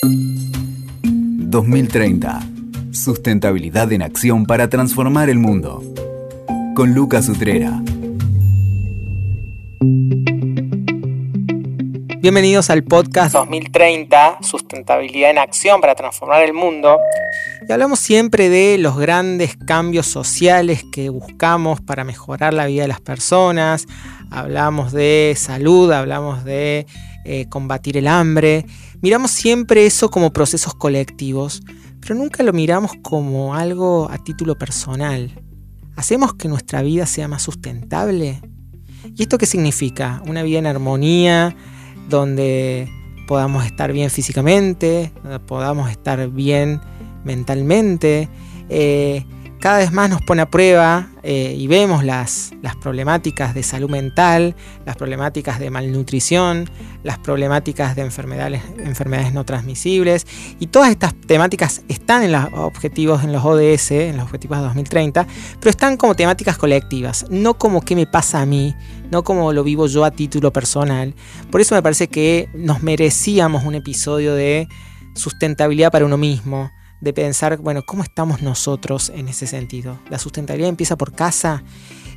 2030. Sustentabilidad en acción para transformar el mundo. Con Lucas Utrera. Bienvenidos al podcast 2030, Sustentabilidad en Acción para Transformar el Mundo. Y hablamos siempre de los grandes cambios sociales que buscamos para mejorar la vida de las personas. Hablamos de salud, hablamos de eh, combatir el hambre. Miramos siempre eso como procesos colectivos, pero nunca lo miramos como algo a título personal. ¿Hacemos que nuestra vida sea más sustentable? ¿Y esto qué significa? Una vida en armonía, donde podamos estar bien físicamente, donde podamos estar bien mentalmente. Eh, cada vez más nos pone a prueba eh, y vemos las, las, problemáticas de salud mental, las problemáticas de malnutrición, las problemáticas de enfermedades, enfermedades no transmisibles. Y todas estas temáticas están en los objetivos, en los ODS, en los objetivos de 2030, pero están como temáticas colectivas, no como qué me pasa a mí, no como lo vivo yo a título personal. Por eso me parece que nos merecíamos un episodio de sustentabilidad para uno mismo de pensar, bueno, ¿cómo estamos nosotros en ese sentido? La sustentabilidad empieza por casa.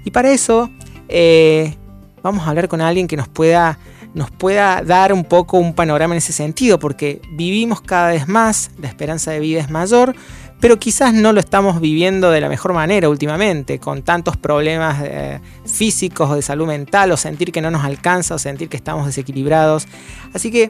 Y para eso eh, vamos a hablar con alguien que nos pueda, nos pueda dar un poco un panorama en ese sentido, porque vivimos cada vez más, la esperanza de vida es mayor, pero quizás no lo estamos viviendo de la mejor manera últimamente, con tantos problemas eh, físicos o de salud mental, o sentir que no nos alcanza, o sentir que estamos desequilibrados. Así que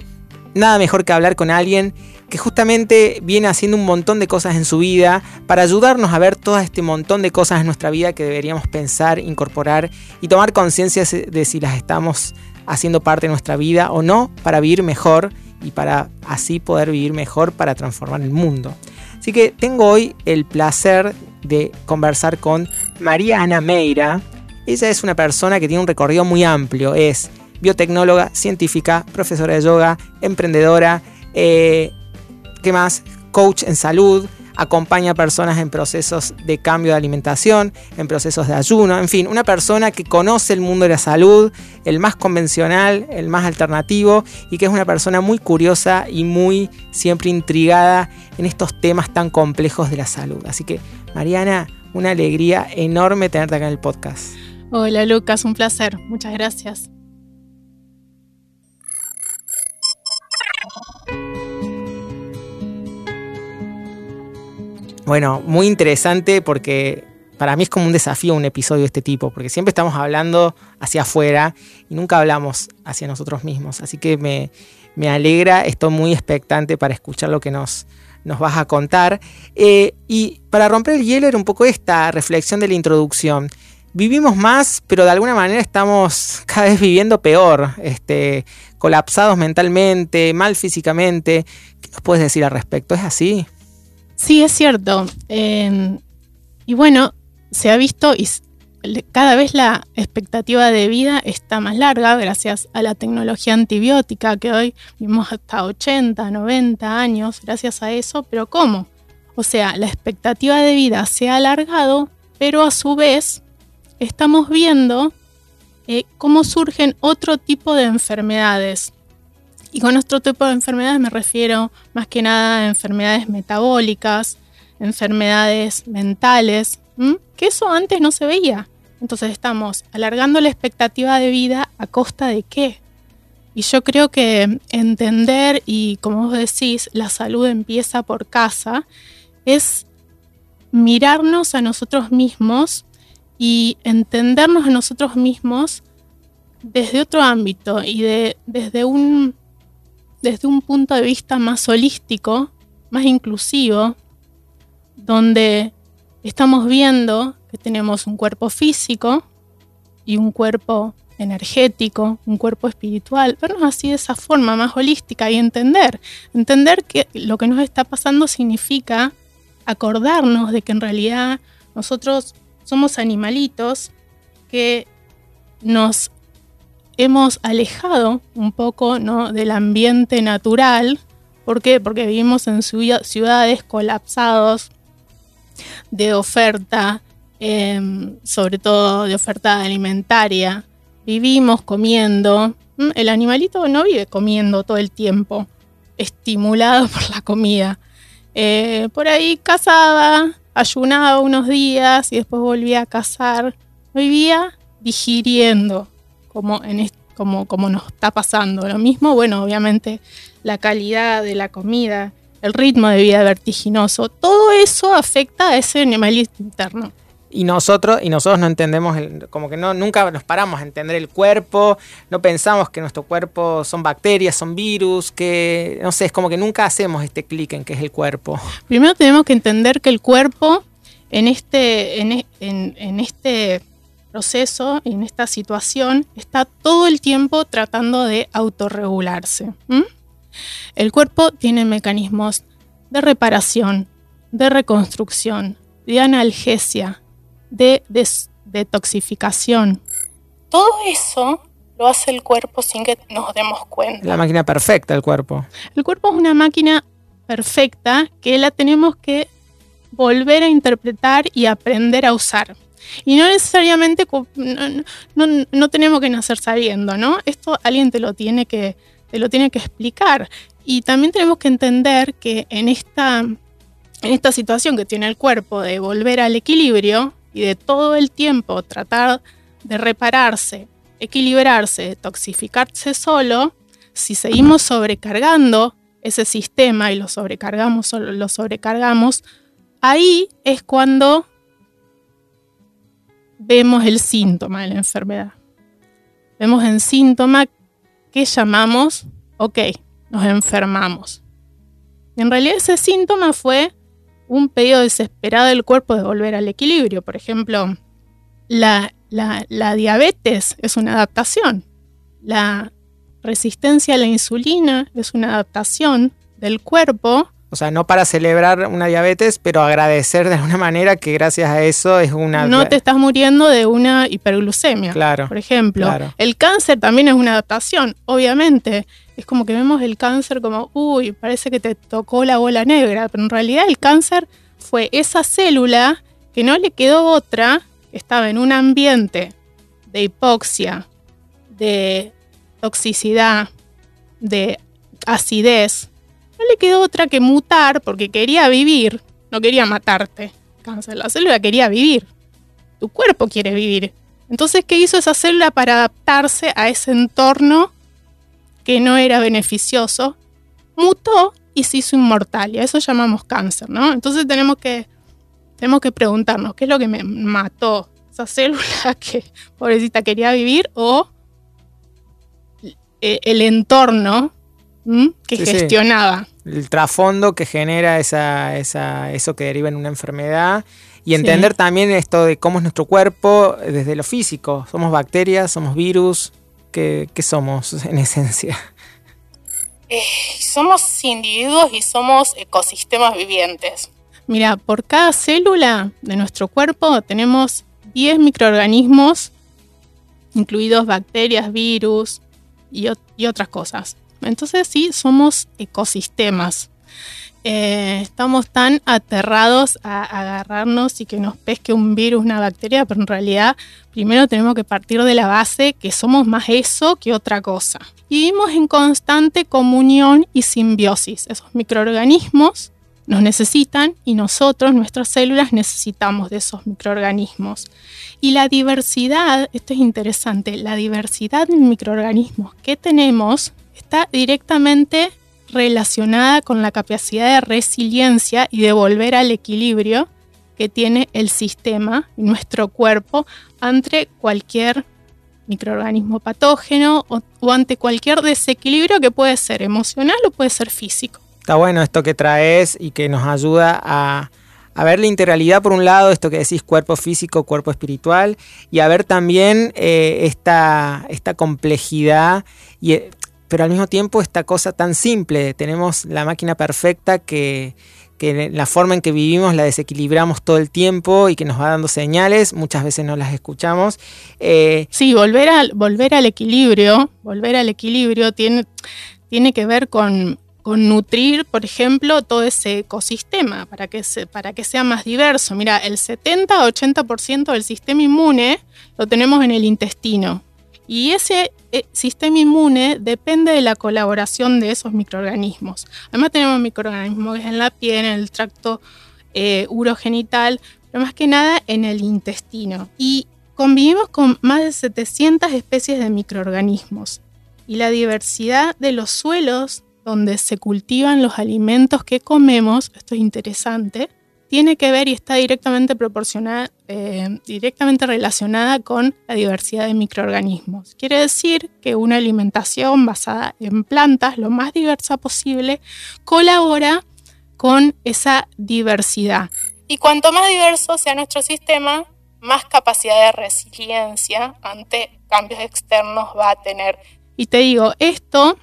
nada mejor que hablar con alguien que justamente viene haciendo un montón de cosas en su vida para ayudarnos a ver todo este montón de cosas en nuestra vida que deberíamos pensar, incorporar y tomar conciencia de si las estamos haciendo parte de nuestra vida o no para vivir mejor y para así poder vivir mejor para transformar el mundo. Así que tengo hoy el placer de conversar con María Ana Meira. Ella es una persona que tiene un recorrido muy amplio. Es biotecnóloga, científica, profesora de yoga, emprendedora, eh, ¿qué más? Coach en salud, acompaña a personas en procesos de cambio de alimentación, en procesos de ayuno, en fin, una persona que conoce el mundo de la salud, el más convencional, el más alternativo y que es una persona muy curiosa y muy siempre intrigada en estos temas tan complejos de la salud. Así que, Mariana, una alegría enorme tenerte acá en el podcast. Hola Lucas, un placer, muchas gracias. Bueno, muy interesante porque para mí es como un desafío un episodio de este tipo, porque siempre estamos hablando hacia afuera y nunca hablamos hacia nosotros mismos. Así que me, alegra, estoy muy expectante para escuchar lo que nos, nos vas a contar. Eh, y para romper el hielo era un poco esta reflexión de la introducción. Vivimos más, pero de alguna manera estamos cada vez viviendo peor, este, colapsados mentalmente, mal físicamente. ¿Qué nos puedes decir al respecto? ¿Es así? Sí, es cierto. Em, y bueno, se ha visto y cada vez la expectativa de vida está más larga gracias a la tecnología antibiótica que hoy vivimos hasta 80, 90 años gracias a eso, pero ¿cómo? O sea, la expectativa de vida se ha alargado, pero a su vez estamos viendo eh, cómo surgen otro tipo de enfermedades y con otro tipo de enfermedades me refiero más que nada a enfermedades metabólicas, enfermedades mentales, que eso antes no se veía. Entonces estamos alargando la expectativa de vida a costa de qué. Y yo creo que entender, y como vos decís, la salud empieza por casa, es mirarnos a nosotros mismos y entendernos a nosotros mismos desde otro ámbito y de, desde un desde un punto de vista más holístico, más inclusivo, donde estamos viendo que tenemos un cuerpo físico y un cuerpo energético, un cuerpo espiritual, vernos así de esa forma más holística y entender, entender que lo que nos está pasando significa acordarnos de que en realidad nosotros somos animalitos que nos hemos alejado un poco ¿no? del ambiente natural. ¿Por qué? Porque vivimos en ciudades colapsados de oferta, em, sobre todo de oferta alimentaria. Vivimos comiendo. El animalito no vive comiendo todo el tiempo. estimulado por la comida. Eh, por ahí cazaba, ayunaba unos días y después volvía a cazar. Vivía digiriendo, como, en como, como nos está pasando. Lo mismo, bueno, obviamente la calidad de la comida, el ritmo de vida vertiginoso, todo eso afecta a ese animalista interno. Y nosotros, y nosotros no entendemos, como que no, nunca nos paramos a entender el cuerpo, no pensamos que nuestro cuerpo son bacterias, son virus, que no sé, es como que nunca hacemos este clic en qué es el cuerpo. Primero tenemos que entender que el cuerpo en este, en, en, este proceso, en esta situación, está todo el tiempo tratando de autorregularse. El cuerpo tiene mecanismos de reparación, de reconstrucción, de analgesia, de detoxificación. Todo eso lo hace el cuerpo sin que nos demos cuenta. La máquina perfecta, el cuerpo. El cuerpo es una máquina perfecta que la tenemos que volver a interpretar y aprender a usar. Y no necesariamente, no, tenemos que nacer sabiendo, ¿no? Esto alguien te lo, tiene que, te lo tiene que explicar. Y también tenemos que entender que en esta, en esta situación que tiene el cuerpo de volver al equilibrio, y de todo el tiempo tratar de repararse, equilibrarse, toxificarse solo, si seguimos sobrecargando ese sistema y lo sobrecargamos, lo sobrecargamos, ahí es cuando vemos el síntoma de la enfermedad. Vemos el síntoma que llamamos, ok, nos enfermamos. en realidad ese síntoma fue un pedido desesperado del cuerpo de volver al equilibrio. Por ejemplo, la, diabetes es una adaptación. La resistencia a la insulina es una adaptación del cuerpo. O sea, no para celebrar una diabetes, pero agradecer de alguna manera que gracias a eso es una... No te estás muriendo de una hiperglucemia. Claro. Por ejemplo. El cáncer también es una adaptación, obviamente es como que vemos el cáncer como, uy, parece que te tocó la bola negra, pero en realidad el cáncer fue esa célula que no le quedó otra, que estaba en un ambiente de hipoxia, de toxicidad, de acidez, no le quedó otra que mutar porque quería vivir, no quería matarte. Cáncer, la célula quería vivir. Tu cuerpo quiere vivir. Entonces, ¿qué hizo esa célula para adaptarse a ese entorno que no era beneficioso, mutó y se hizo inmortal. Y a eso llamamos cáncer, ¿no? Entonces tenemos que, tenemos que preguntarnos, ¿qué es lo que me mató? ¿Esa célula que pobrecita quería vivir o e, el entorno que gestionaba? El trasfondo que genera esa, esa, eso que deriva en una enfermedad. Y entender también esto de cómo es nuestro cuerpo desde lo físico. Somos bacterias, somos virus, ¿Qué, somos en esencia? Eh, somos individuos y somos ecosistemas vivientes. Mira, por cada célula de nuestro cuerpo tenemos 10 microorganismos, incluidos bacterias, virus y, y otras cosas. Entonces sí, somos ecosistemas. Eh, estamos tan aterrados a agarrarnos y que nos pesque un virus, una bacteria, pero en realidad primero tenemos que partir de la base que somos más eso que otra cosa. Vivimos en constante comunión y simbiosis. Esos microorganismos nos necesitan y nosotros, nuestras células, necesitamos de esos microorganismos. Y la diversidad, esto es interesante, la diversidad de microorganismos que tenemos está directamente relacionada con la capacidad de resiliencia y de volver al equilibrio que tiene el sistema, nuestro cuerpo, ante cualquier microorganismo patógeno o, ante cualquier desequilibrio que puede ser emocional o puede ser físico. Está bueno esto que traes y que nos ayuda a, ver la integralidad por un lado, esto que decís cuerpo físico, cuerpo espiritual, y a ver también eh, esta, esta complejidad y pero al mismo tiempo esta cosa tan simple, tenemos la máquina perfecta que, la forma en que vivimos la desequilibramos todo el tiempo y que nos va dando señales, muchas veces no las escuchamos. Eh, sí, volver, al volver al equilibrio, volver al equilibrio tiene, tiene que ver con, nutrir, por ejemplo, todo ese ecosistema para que, para que sea más diverso. Mira, el 70-80% del sistema inmune lo tenemos en el intestino. Y ese sistema inmune depende de la colaboración de esos microorganismos. Además tenemos microorganismos en la piel, en el tracto eh, urogenital, pero más que nada en el intestino. Y convivimos con más de 700 especies de microorganismos. Y la diversidad de los suelos donde se cultivan los alimentos que comemos, esto es interesante, tiene que ver y está directamente proporcionada, eh, directamente relacionada con la diversidad de microorganismos. Quiere decir que una alimentación basada en plantas, lo más diversa posible, colabora con esa diversidad. Y cuanto más diverso sea nuestro sistema, más capacidad de resiliencia ante cambios externos va a tener. Y te digo, esto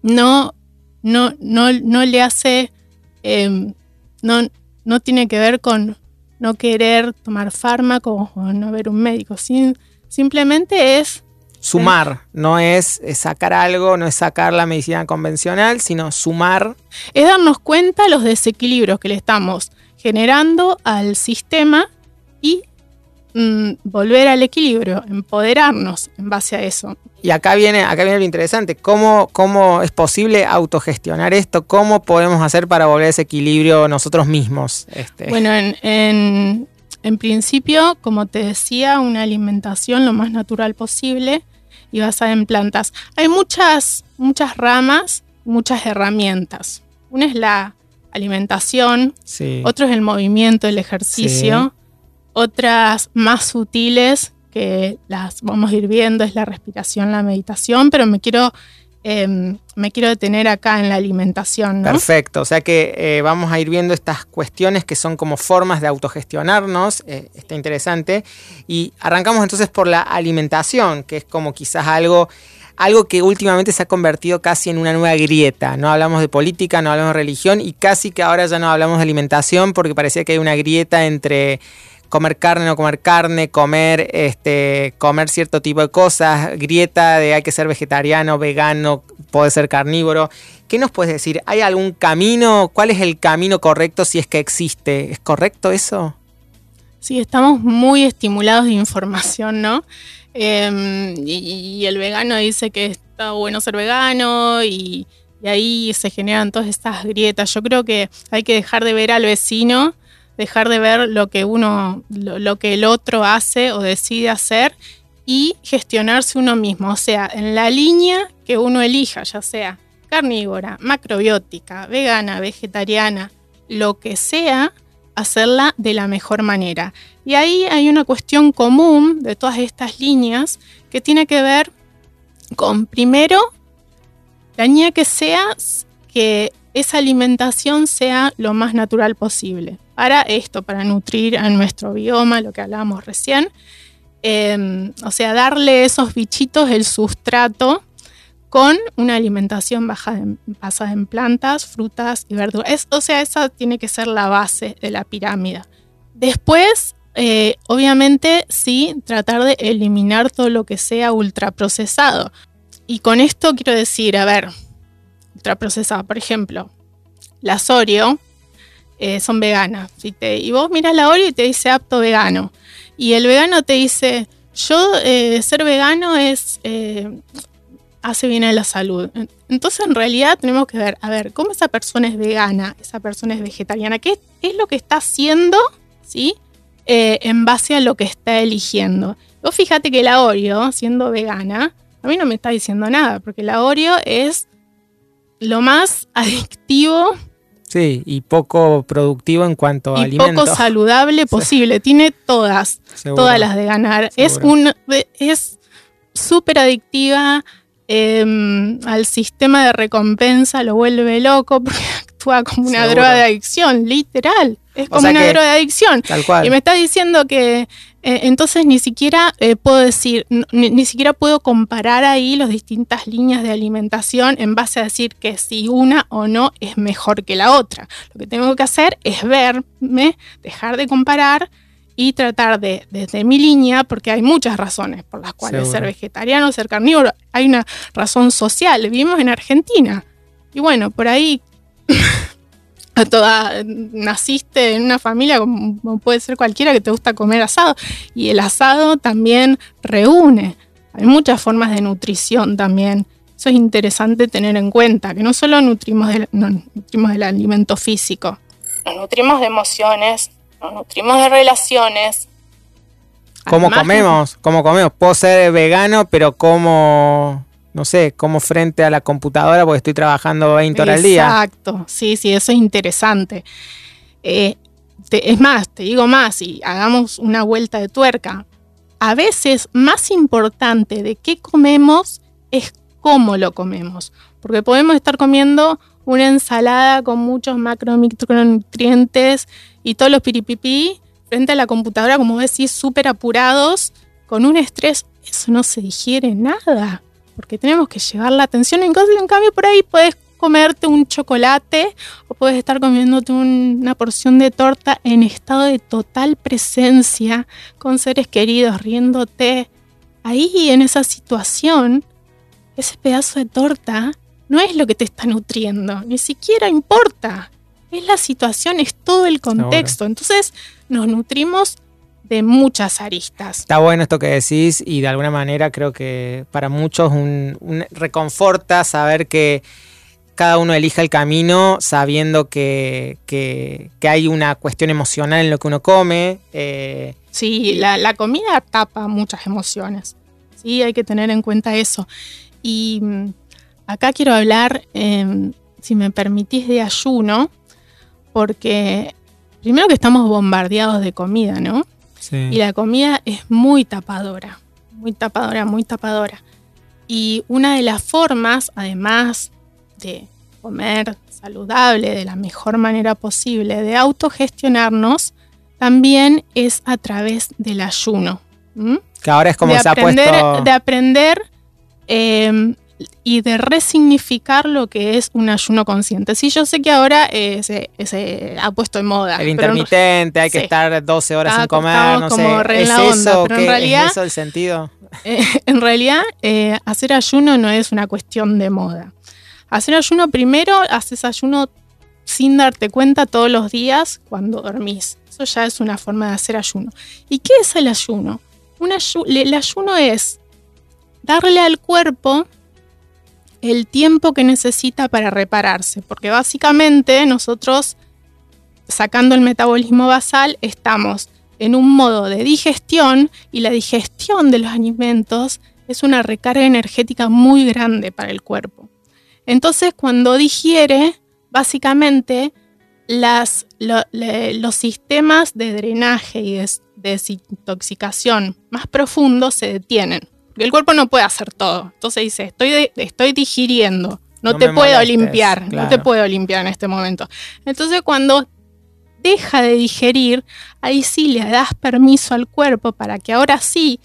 no, no, no, no le hace, em, no, no tiene que ver con no querer tomar fármaco o no ver un médico. simplemente es... Sumar, no es, sacar algo, no es sacar la medicina convencional, sino sumar. Es darnos cuenta los desequilibrios que le estamos generando al sistema y mm, volver al equilibrio, empoderarnos en base a eso. Y acá viene, acá viene lo interesante, ¿Cómo, ¿cómo es posible autogestionar esto? ¿Cómo podemos hacer para volver a ese equilibrio nosotros mismos? Este? Bueno, en, principio, como te decía, una alimentación lo más natural posible y basada en plantas. Hay muchas, muchas ramas, muchas herramientas. Una es la alimentación, otro es el movimiento, el ejercicio, otras más sutiles que las vamos a ir viendo es la respiración, la meditación, pero me quiero, em, me quiero detener acá en la alimentación. Perfecto, o sea que eh, vamos a ir viendo estas cuestiones que son como formas de autogestionarnos, eh, está interesante, y arrancamos entonces por la alimentación, que es como quizás algo algo que últimamente se ha convertido casi en una nueva grieta. No hablamos de política, no hablamos de religión y casi que ahora ya no hablamos de alimentación porque parecía que hay una grieta entre comer carne, no comer carne, comer, este, comer cierto tipo de cosas, grieta de hay que ser vegetariano, vegano, puede ser carnívoro. ¿Qué nos puedes decir? ¿Hay algún camino? ¿Cuál es el camino correcto si es que existe? ¿Es correcto eso? Sí, estamos muy estimulados de información, ¿no? Em, y, el vegano dice que está bueno ser vegano y, y ahí se generan todas estas grietas. Yo creo que hay que dejar de ver al vecino dejar de ver lo que uno, lo, que el otro hace o decide hacer y gestionarse uno mismo, o sea, en la línea que uno elija, ya sea carnívora, macrobiótica, vegana, vegetariana, lo que sea, hacerla de la mejor manera. Y ahí hay una cuestión común de todas estas líneas que tiene que ver con, primero, la línea que sea que esa alimentación sea lo más natural posible para esto, para nutrir a nuestro bioma, lo que hablábamos recién. Em, o sea, darle esos bichitos el sustrato con una alimentación basada en plantas, frutas y verduras. o sea, esa tiene que ser la base de la pirámide. Después, eh, obviamente, sí, tratar de eliminar todo lo que sea ultraprocesado. Y con esto quiero decir, a ver, ultraprocesado, por ejemplo, la Oreo, eh, son veganas. y vos miras la Oreo y te dice apto vegano. Y el vegano te dice, yo eh, ser vegano es eh, hace bien a la salud. Entonces en realidad tenemos que ver, a ver, ¿cómo esa persona es vegana? Esa persona es vegetariana. ¿Qué es lo que está haciendo? ¿Sí? en base a lo que está eligiendo. Vos fíjate que la Oreo, siendo vegana, a mí no me está diciendo nada, porque la Oreo es lo más adictivo Sí, y poco productivo en cuanto a y poco saludable posible. Tiene todas, todas las de ganar. Es un es súper adictiva em, al sistema de recompensa, lo vuelve loco porque actúa como una droga de adicción, literal. Es como una droga de adicción. Y me está diciendo que eh, entonces ni siquiera eh, puedo decir, ni, siquiera puedo comparar ahí las distintas líneas de alimentación en base a decir que si una o no es mejor que la otra. Lo que tengo que hacer es verme, dejar de comparar y tratar de, desde mi línea, porque hay muchas razones por las cuales ser vegetariano, ser carnívoro, hay una razón social, vivimos en Argentina. Y bueno, por ahí toda, naciste en una familia como puede ser cualquiera que te gusta comer asado y el asado también reúne. Hay muchas formas de nutrición también. Eso es interesante tener en cuenta, que no solo nutrimos del, nutrimos del alimento físico, nos nutrimos de emociones, nos nutrimos de relaciones. ¿Cómo comemos? ¿Cómo comemos? Puedo ser vegano, pero como, no sé, como frente a la computadora porque estoy trabajando 20 horas al día. Exacto, sí, sí, eso es interesante. Eh, es más, te digo más, y hagamos una vuelta de tuerca. A veces más importante de qué comemos es cómo lo comemos. Porque podemos estar comiendo una ensalada con muchos macronutrientes y todos los piripipí frente a la computadora, como decís, súper apurados, con un estrés, eso no se digiere nada, porque tenemos que llevar la atención. En cambio, por ahí puedes comerte un chocolate o puedes estar comiéndote una porción de torta en estado de total presencia con seres queridos, riéndote. Ahí, en esa situación, ese pedazo de torta no es lo que te está nutriendo, ni siquiera importa. Es la situación, es todo el contexto. Entonces nos nutrimos de muchas aristas. Está bueno esto que decís y de alguna manera creo que para muchos un, reconforta saber que cada uno elija el camino sabiendo que, hay una cuestión emocional en lo que uno come. Eh, sí, la, la, comida tapa muchas emociones. Sí, hay que tener en cuenta eso. Y mm, acá quiero hablar, em, si me permitís, de ayuno, porque primero que estamos bombardeados de comida, ¿no? Sí. Y la comida es muy tapadora, muy tapadora, muy tapadora. Y una de las formas, además de comer saludable de la mejor manera posible, de autogestionarnos, también es a través del ayuno. Que ahora es como se ha puesto... De aprender Em, y de resignificar lo que es un ayuno consciente. Sí, yo sé que ahora eh, se, ha puesto en moda. El intermitente, hay que estar 12 horas sin comer, no como sé. ¿Es eso? Pero en realidad, ¿Es eso el sentido? Eh, en realidad, eh, hacer ayuno no es una cuestión de moda. Hacer ayuno primero, haces ayuno sin darte cuenta todos los días cuando dormís. Eso ya es una forma de hacer ayuno. ¿Y qué es el ayuno? Un el ayuno es darle al cuerpo el tiempo que necesita para repararse, porque básicamente nosotros, sacando el metabolismo basal, estamos en un modo de digestión y la digestión de los alimentos es una recarga energética muy grande para el cuerpo. Entonces, cuando digiere, básicamente las, los sistemas de drenaje y de desintoxicación más profundos se detienen el cuerpo no puede hacer todo. Entonces dice, estoy, estoy digiriendo, no, te puedo limpiar, no te puedo limpiar en este momento. Entonces cuando deja de digerir, ahí sí le das permiso al cuerpo para que ahora sí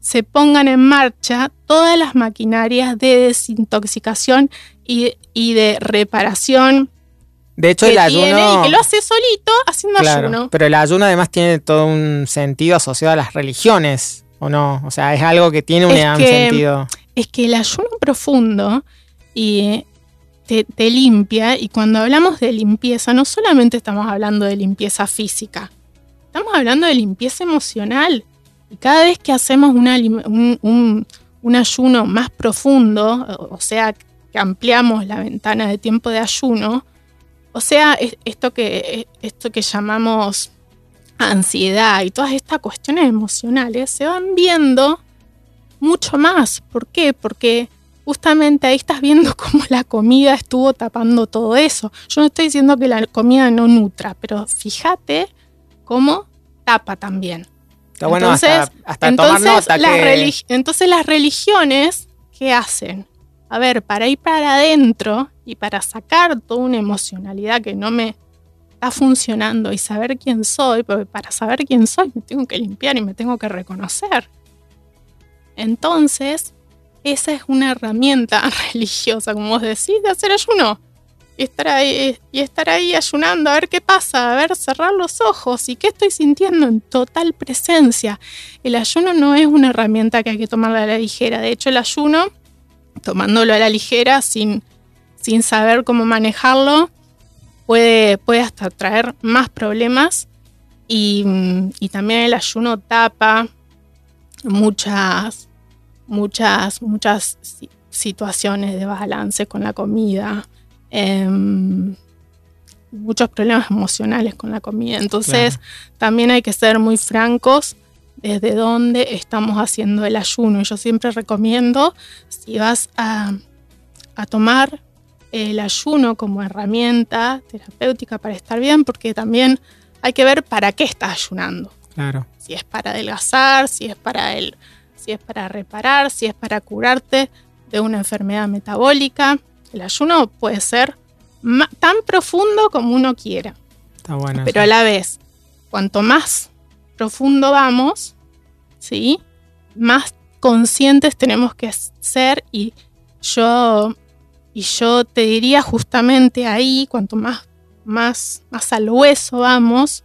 se pongan en marcha todas las maquinarias de desintoxicación y, de reparación. De hecho, el ayuno. y que lo hace solito haciendo ayuno. Pero el ayuno además tiene todo un sentido asociado a las religiones. ¿O no? O sea, es algo que tiene un, sentido. Es que el ayuno profundo y te, limpia, y cuando hablamos de limpieza, no solamente estamos hablando de limpieza física, estamos hablando de limpieza emocional. Y cada vez que hacemos un, ayuno más profundo, o sea, que ampliamos la ventana de tiempo de ayuno, o sea, esto que, esto que llamamos ansiedad y todas estas cuestiones emocionales se van viendo mucho más. ¿Por qué? Porque justamente ahí estás viendo cómo la comida estuvo tapando todo eso. Yo no estoy diciendo que la comida no nutra, pero fíjate cómo tapa también. entonces, entonces, entonces las religiones, ¿qué hacen? A ver, para ir para adentro y para sacar toda una emocionalidad que no me está funcionando y saber quién soy, porque para saber quién soy me tengo que limpiar y me tengo que reconocer. Entonces, esa es una herramienta religiosa, como vos decís, de hacer ayuno. Y estar, ahí, y estar ahí ayunando, a ver qué pasa, a ver, cerrar los ojos y qué estoy sintiendo en total presencia. El ayuno no es una herramienta que hay que tomarla a la ligera. De hecho, el ayuno, tomándolo a la ligera, sin, sin saber cómo manejarlo, puede, hasta traer más problemas y, también el ayuno tapa muchas, muchas, muchas situaciones de balance con la comida, em, muchos problemas emocionales con la comida. Entonces, también hay que ser muy francos desde dónde estamos haciendo el ayuno. Yo siempre recomiendo, si vas a, a tomar el ayuno como herramienta terapéutica para estar bien, porque también hay que ver para qué estás ayunando. Claro. Si es para adelgazar, si es para el, si es para reparar, si es para curarte de una enfermedad metabólica. El ayuno puede ser tan profundo como uno quiera. Está bueno. Pero a la vez, cuanto más profundo vamos, ¿sí? Más conscientes tenemos que ser y yo y yo te diría justamente ahí, cuanto más más más al hueso vamos,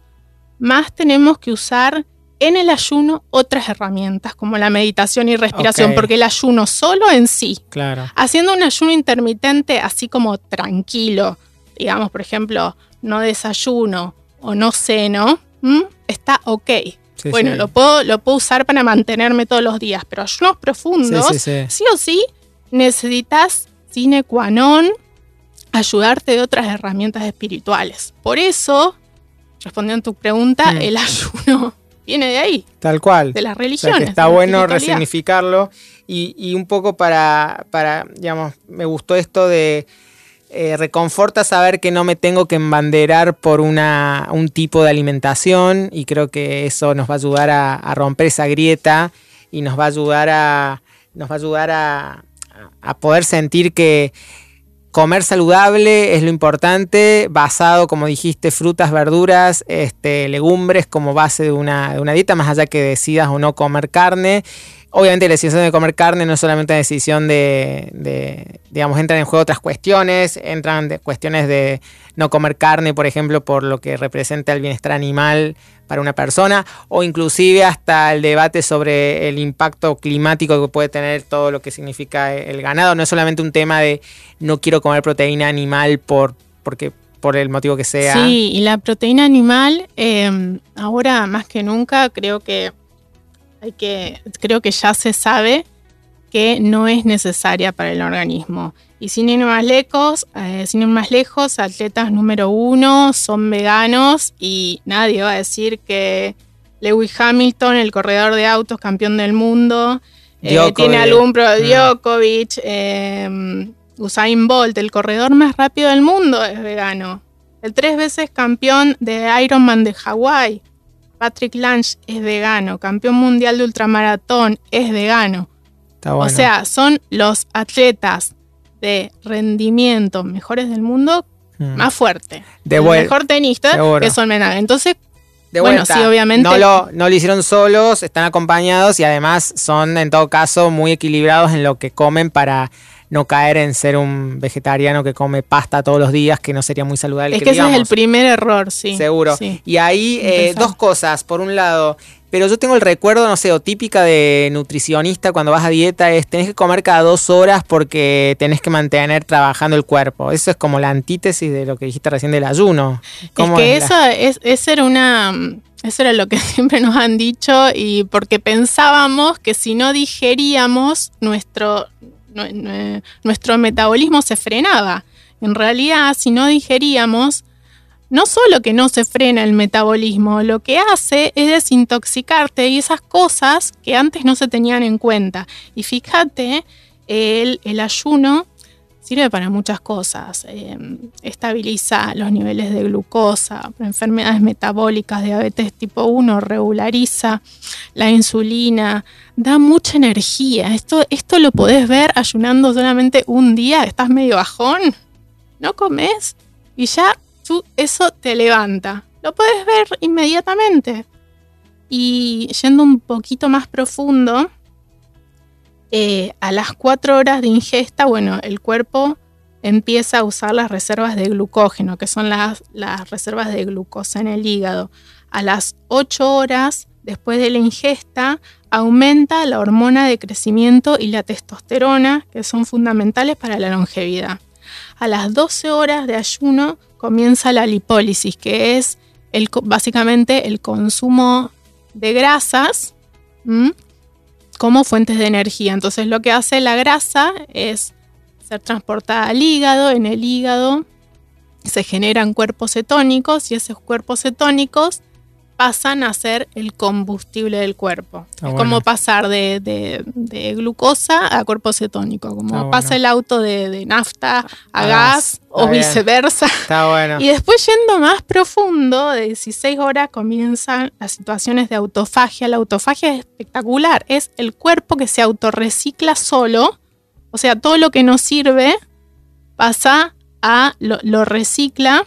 más tenemos que usar en el ayuno otras herramientas como la meditación y respiración, porque el ayuno solo en sí, claro. haciendo un ayuno intermitente así como tranquilo, digamos, por ejemplo, no desayuno o no ceno, está ok. bueno, Lo, puedo, lo puedo usar para mantenerme todos los días, pero ayunos profundos, sí, o sí, necesitas sine qua non ayudarte de otras herramientas espirituales. Por eso, respondiendo a tu pregunta, el ayuno viene de ahí. Tal cual. De las religiones. está bueno resignificarlo y, un poco para, para, digamos, me gustó esto de eh, reconforta saber que no me tengo que embanderar por una, un tipo de alimentación y creo que eso nos va a ayudar a, romper esa grieta y nos va a ayudar a, nos va a, ayudar a, a poder sentir que comer saludable es lo importante, basado, como dijiste, frutas, verduras, este, legumbres como base de una, de dieta, más allá que decidas o no comer carne. Obviamente la decisión de comer carne no es solamente una decisión de, digamos, entran en juego otras cuestiones, entran de cuestiones de no comer carne, por ejemplo, por lo que representa el bienestar animal para una persona, o inclusive hasta el debate sobre el impacto climático que puede tener todo lo que significa el ganado. No es solamente un tema de no quiero comer proteína animal por, porque, por el motivo que sea. Sí, y la proteína animal, eh, ahora más que nunca, creo que que, creo que ya se sabe que no es necesaria para el organismo. Y sin ir más lejos, eh, sin ir más lejos, atletas número uno son veganos y nadie va a decir que Lewis Hamilton, el corredor de autos, campeón del mundo, eh, tiene algún pro ah. Djokovic, eh, Usain Bolt, el corredor más rápido del mundo, es vegano. El tres veces campeón de Ironman de Hawái, Patrick Lange es vegano, campeón mundial de ultramaratón, es vegano. O sea, son los atletas de rendimiento mejores del mundo mm. más fuertes. De el mejor tenista que son. Entonces, bueno, sí, obviamente. No lo, no lo hicieron solos, están acompañados y además son en todo caso muy equilibrados en lo que comen para no caer en ser un vegetariano que come pasta todos los días, que no sería muy saludable. Es que, ese es el primer error, sí. Seguro. Y ahí eh, dos cosas. Por un lado, pero yo tengo el recuerdo, no sé, o típica de nutricionista cuando vas a dieta es tenés que comer cada dos horas porque tenés que mantener trabajando el cuerpo. Eso es como la antítesis de lo que dijiste recién del ayuno. Es que esa, es, era una... Eso era lo que siempre nos han dicho y porque pensábamos que si no digeríamos nuestro, nuestro metabolismo se frenaba. En realidad, si no digeríamos, no solo que no se frena el metabolismo, lo que hace es desintoxicarte y esas cosas que antes no se tenían en cuenta. Y fíjate, el, ayuno Sirve para muchas cosas. Eh, estabiliza los niveles de glucosa, enfermedades metabólicas, diabetes tipo 1, regulariza la insulina, da mucha energía. Esto, esto lo podés ver ayunando solamente un día, estás medio bajón, no comes y ya eso te levanta. Lo puedes ver inmediatamente. Y yendo un poquito más profundo, eh, a las cuatro horas de ingesta, bueno, el cuerpo empieza a usar las reservas de glucógeno, que son las, las reservas de glucosa en el hígado. A las 8 horas después de la ingesta, aumenta la hormona de crecimiento y la testosterona, que son fundamentales para la longevidad. A las 12 horas de ayuno comienza la lipólisis, que es el, básicamente el consumo de grasas como fuentes de energía. Entonces lo que hace la grasa es ser transportada al hígado, en el hígado se generan cuerpos cetónicos y esos cuerpos cetónicos pasan a ser el combustible del cuerpo. es como pasar de, glucosa a cuerpo cetónico, como pasa el auto de, nafta a, gas, o viceversa. Está bueno. Y después yendo más profundo, de 16 horas comienzan las situaciones de autofagia. La autofagia es espectacular, es el cuerpo que se autorrecicla solo, o sea, todo lo que nos sirve pasa a, lo recicla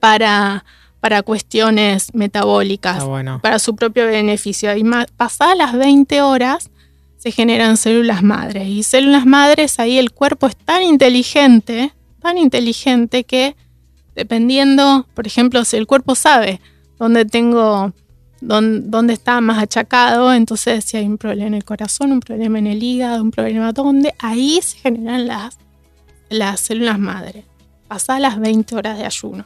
para para cuestiones metabólicas, para su propio beneficio. Y pasadas las 20 horas se generan células madres. Y células madres, ahí el cuerpo es tan inteligente, tan inteligente que dependiendo, por ejemplo, si el cuerpo sabe dónde tengo, dónde, está más achacado, entonces si hay un problema en el corazón, un problema en el hígado, un problema dónde, ahí se generan las, las células madres, pasadas las 20 horas de ayuno.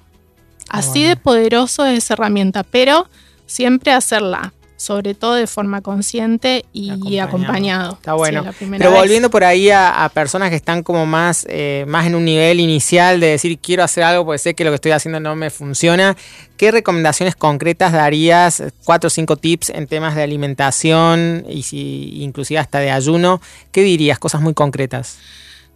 Así de poderoso es esa herramienta, pero siempre hacerla, sobre todo de forma consciente y acompañado. Está bueno. pero volviendo por ahí a, personas que están como más, eh, más en un nivel inicial de decir quiero hacer algo porque sé que lo que estoy haciendo no me funciona, ¿qué recomendaciones concretas darías? Cuatro o cinco tips en temas de alimentación y si inclusive hasta de ayuno. ¿Qué dirías? Cosas muy concretas.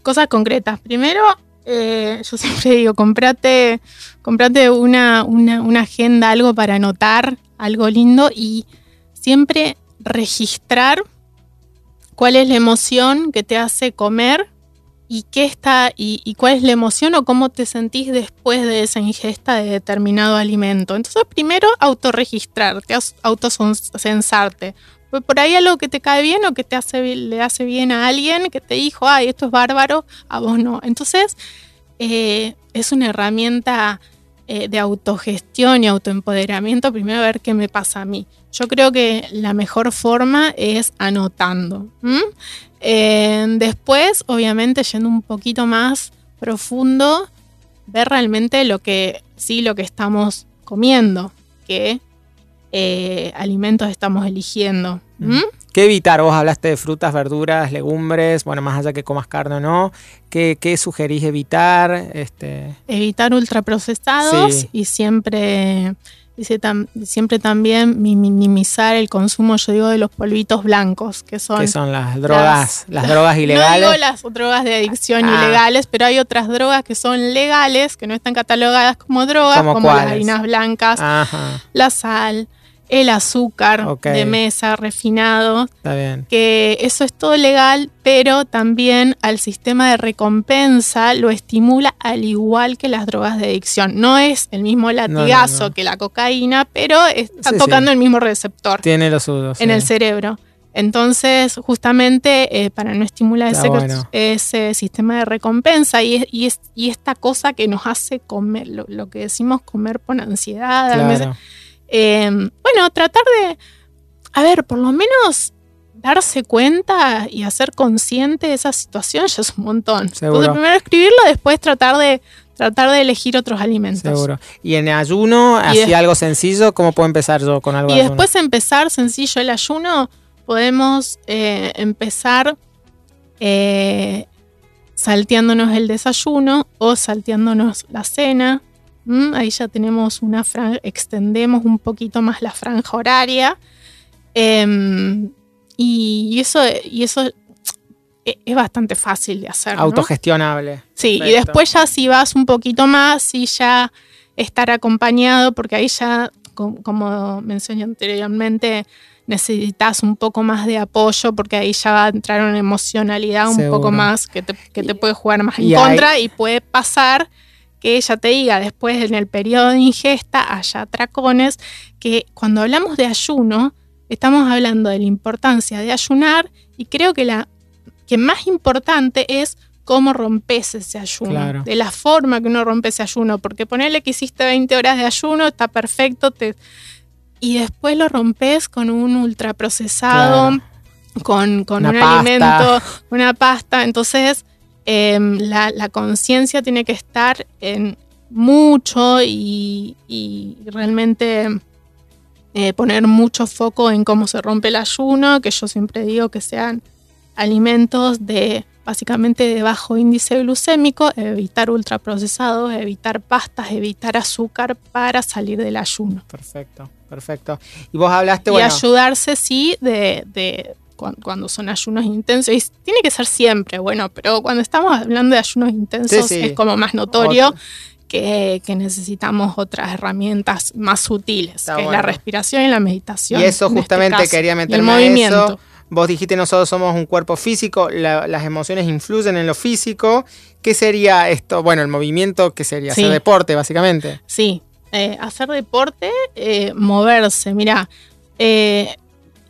Cosas concretas. Primero, eh, yo siempre digo, comprate, comprate una, una, agenda, algo para anotar, algo lindo y siempre registrar cuál es la emoción que te hace comer y qué está y, cuál es la emoción o cómo te sentís después de esa ingesta de determinado alimento. Entonces, primero autorregistrarte, autosensarte. Por ahí algo que te cae bien o que te hace, le hace bien a alguien que te dijo, ay, esto es bárbaro, a vos no. Entonces, eh, es una herramienta eh, de autogestión y autoempoderamiento. Primero, ver qué me pasa a mí. Yo creo que la mejor forma es anotando. Eh, después, obviamente, yendo un poquito más profundo, ver realmente lo que sí, lo que estamos comiendo, qué alimentos estamos eligiendo. ¿Qué evitar? Vos hablaste de frutas, verduras, legumbres, bueno, más allá que comas carne o no. ¿Qué, qué sugerís evitar? Este... Evitar ultraprocesados y siempre, siempre también minimizar el consumo, yo digo, de los polvitos blancos, que son... Que son las drogas, las, drogas ilegales. No digo las drogas de adicción ah. ilegales, pero hay otras drogas que son legales, que no están catalogadas como drogas, como las harinas blancas, la sal el azúcar de mesa refinado. Está bien. Que eso es todo legal, pero también al sistema de recompensa lo estimula al igual que las drogas de adicción. No es el mismo latigazo que la cocaína, pero está tocando el mismo receptor. Tiene los usos. En el cerebro. Entonces, justamente eh, para no estimular ese, sistema de recompensa y, y, esta cosa que nos hace comer, lo, que decimos comer por ansiedad, claro. Em, bueno, tratar de, a ver, por lo menos darse cuenta y hacer consciente de esa situación ya es un montón. Seguro. primero escribirlo, después tratar de tratar de elegir otros alimentos. Seguro. Y en ayuno, así algo sencillo, ¿cómo puedo empezar yo con algo? Y después empezar sencillo el ayuno, podemos eh, empezar eh, salteándonos el desayuno o salteándonos la cena Mm, ahí ya tenemos una franja, extendemos un poquito más la franja horaria. Em, y, eso, y eso e, es bastante fácil de hacer. Autogestionable. Sí, y después ya si vas un poquito más y ya estar acompañado, porque ahí ya, como, mencioné anteriormente, necesitas un poco más de apoyo porque ahí ya va a entrar una emocionalidad un poco más que te, puede jugar más en contra y puede pasar que ella te diga después en el periodo de ingesta haya atracones, que cuando hablamos de ayuno, estamos hablando de la importancia de ayunar y creo que la que más importante es cómo rompes ese ayuno, de la forma que uno rompe ese ayuno, porque ponerle que hiciste 20 horas de ayuno está perfecto, te, y después lo rompes con un ultraprocesado, con, con un alimento, una pasta, entonces Em, la, conciencia tiene que estar en mucho y, realmente eh, poner mucho foco en cómo se rompe el ayuno, que yo siempre digo que sean alimentos de básicamente de bajo índice glucémico, evitar ultraprocesados, evitar pastas, evitar azúcar para salir del ayuno. Perfecto, perfecto. Y vos hablaste, y ayudarse, sí, de, cuando, son ayunos intensos. Y tiene que ser siempre, bueno, pero cuando estamos hablando de ayunos intensos es como más notorio. Que, necesitamos otras herramientas más sutiles, que es la respiración y la meditación. Y eso este justamente quería meterme el movimiento. Vos dijiste nosotros somos un cuerpo físico, las emociones influyen en lo físico. ¿Qué sería esto? Bueno, el movimiento, ¿qué sería? Hacer deporte, básicamente. Sí, eh, hacer deporte, eh, moverse. Mira, eh,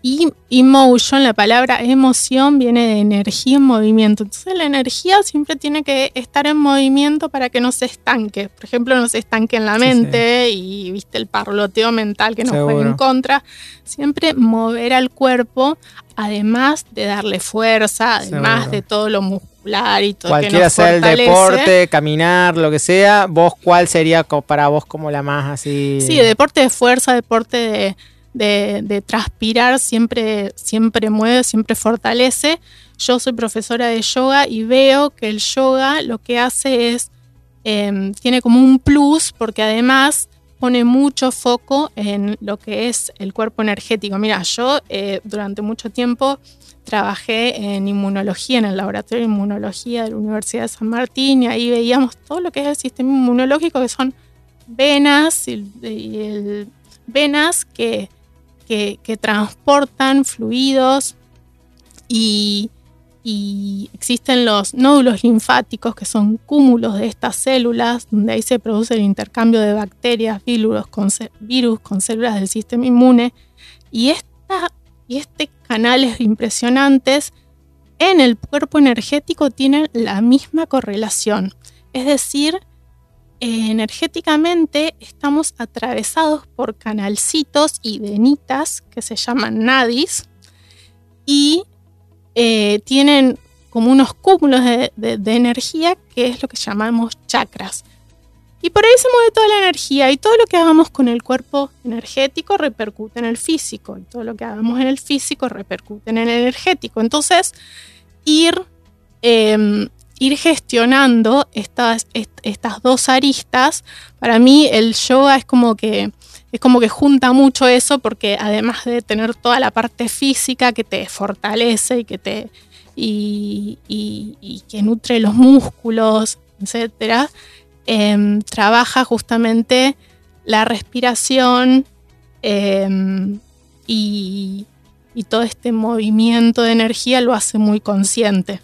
y emotion, la palabra emoción viene de energía en movimiento. Entonces la energía siempre tiene que estar en movimiento para que no se estanque. Por ejemplo, no se estanque en la mente y viste el parloteo mental que nos juega en contra. Siempre mover al cuerpo, además de darle fuerza, además de todo lo muscular y todo Cualquiera que sea el deporte, caminar, lo que sea, vos cuál sería para vos como la más así. Sí, deporte de fuerza, deporte de de, transpirar siempre, siempre mueve, siempre fortalece. Yo soy profesora de yoga y veo que el yoga lo que hace es, em, tiene como un plus porque además pone mucho foco en lo que es el cuerpo energético. Mira, yo eh, durante mucho tiempo trabajé en inmunología, en el laboratorio de inmunología de la Universidad de San Martín y ahí veíamos todo lo que es el sistema inmunológico, que son venas y venas que que, transportan fluidos y, existen los nódulos linfáticos, que son cúmulos de estas células, donde ahí se produce el intercambio de bacterias, virus con, células del sistema inmune. Y, esta, y este canales impresionantes en el cuerpo energético tienen la misma correlación. Es decir, energéticamente estamos atravesados por canalcitos y venitas que se llaman nadis y eh, tienen como unos cúmulos de, energía que es lo que llamamos chakras. Y por ahí se mueve toda la energía y todo lo que hagamos con el cuerpo energético repercute en el físico y todo lo que hagamos en el físico repercute en el energético. Entonces, ir em, ir gestionando estas, estas dos aristas, para mí el yoga es como que es como que junta mucho eso porque además de tener toda la parte física que te fortalece y que te y, que nutre los músculos, etcétera, em, trabaja justamente la respiración em, y, todo este movimiento de energía lo hace muy consciente.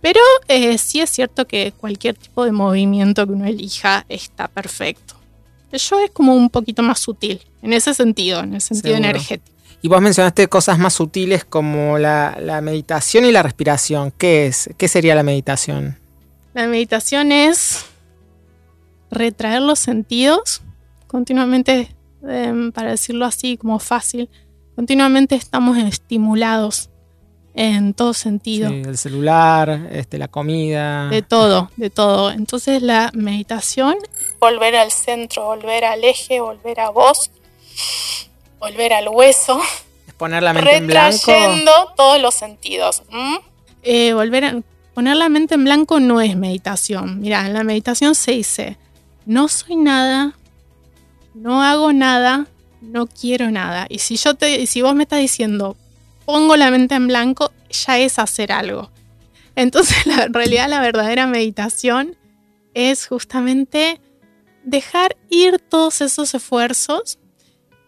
Pero eh, sí es cierto que cualquier tipo de movimiento que uno elija está perfecto. El yoga es como un poquito más sutil, en ese sentido, en el sentido energético. Y vos mencionaste cosas más sutiles como la, meditación y la respiración. ¿Qué es? ¿Qué sería la meditación? La meditación es retraer los sentidos continuamente, em, para decirlo así como fácil, continuamente estamos estimulados en todo sentido. Sí, el celular, este, la comida. De todo, de todo. Entonces la meditación, volver al centro, volver al eje, volver a vos, volver al hueso. Es poner la mente en blanco. todos los sentidos. Eh, volver a, poner la mente en blanco no es meditación. Mira, en la meditación se dice, no soy nada, no hago nada, no quiero nada. Y si yo te, si vos me estás diciendo, pongo la mente en blanco, ya es hacer algo. Entonces, la, realidad, la verdadera meditación es justamente dejar ir todos esos esfuerzos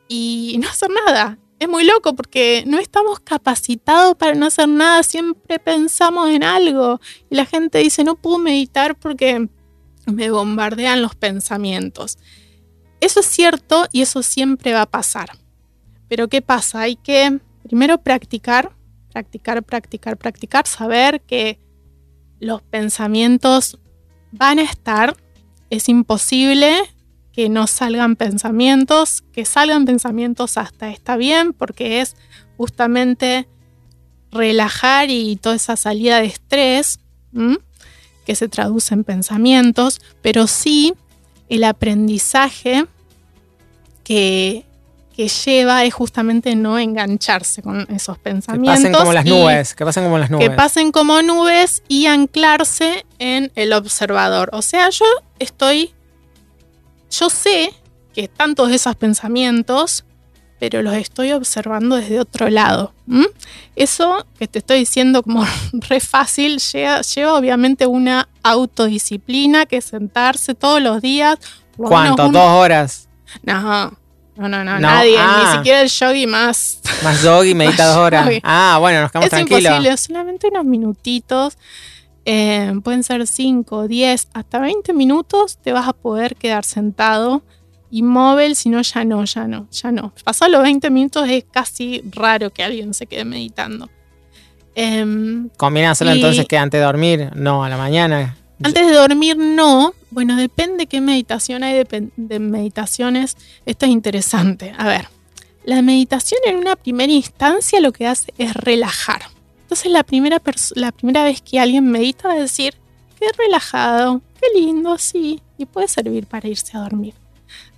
y no hacer nada. Es muy loco porque no estamos capacitados para no hacer nada, siempre pensamos en algo y la gente dice no puedo meditar porque me bombardean los pensamientos. Eso es cierto y eso siempre va a pasar. Pero ¿qué pasa? Hay que primero practicar, practicar, practicar, practicar, saber que los pensamientos van a estar, es imposible que no salgan pensamientos, que salgan pensamientos hasta está bien, porque es justamente relajar y toda esa salida de estrés que se traduce en pensamientos, pero sí el aprendizaje que que lleva es justamente no engancharse con esos pensamientos. Que pasen como las nubes, que pasen como las nubes. Que pasen como nubes y anclarse en el observador. O sea, yo estoy, yo sé que están todos esos pensamientos, pero los estoy observando desde otro lado. Eso que te estoy diciendo como re fácil lleva, lleva obviamente una autodisciplina que es sentarse todos los días. ¿Cuánto? un- ¿Dos horas? No, no, no, no, No, nadie, ah. ni siquiera el yogi más. Más yogi, medita dos horas. yogi. Ah, bueno, nos quedamos es tranquilos. imposible, solamente unos minutitos. eh, pueden ser 5, 10, hasta 20 minutos te vas a poder quedar sentado inmóvil, si no, ya no, ya no, ya no. Pasar los 20 minutos es casi raro que alguien se quede meditando. Em, ¿Conviene hacerlo Y- entonces que antes de dormir? No, a la mañana. Antes de dormir, no. Bueno, depende qué meditación hay depen- de meditaciones. Esto es interesante. A ver, la meditación en una primera instancia lo que hace es relajar. Entonces la primera, la primera vez que alguien medita va a decir, qué relajado, qué lindo, sí, y puede servir para irse a dormir.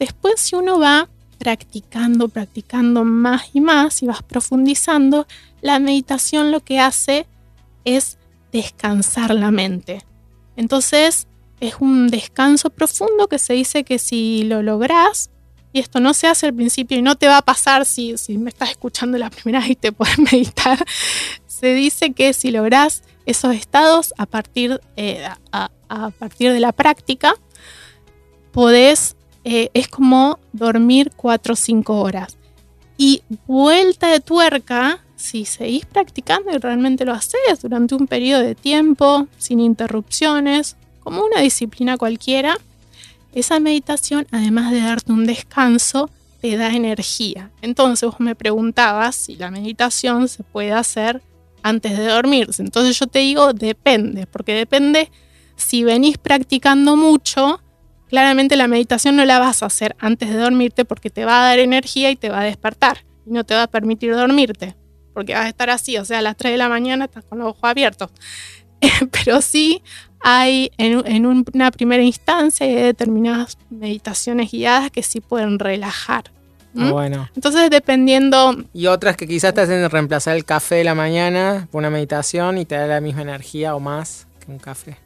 Después si uno va practicando, practicando más y más y vas profundizando, la meditación lo que hace es descansar la mente. Entonces es un descanso profundo que se dice que si lo lográs, y esto no se hace al principio y no te va a pasar si, me estás escuchando la primera vez y te puedes meditar, se dice que si lográs esos estados a partir, eh, a partir de la práctica, podés, eh, es como dormir 4 o 5 horas. Y vuelta de tuerca, si seguís practicando y realmente lo haces durante un periodo de tiempo, sin interrupciones, como una disciplina cualquiera, esa meditación, además de darte un descanso, te da energía. Entonces vos me preguntabas si la meditación se puede hacer antes de dormirse. Entonces yo te digo, depende, porque depende si venís practicando mucho, claramente la meditación no la vas a hacer antes de dormirte porque te va a dar energía y te va a despertar y no te va a permitir dormirte, porque vas a estar así, o sea, a las 3 de la mañana estás con los ojos abiertos. Pero sí hay en, en un- una primera instancia hay determinadas meditaciones guiadas que sí pueden relajar. Ah, Bueno. Entonces, dependiendo, Y otras que quizás te hacen reemplazar el café de la mañana por una meditación y te da la misma energía o más que un café.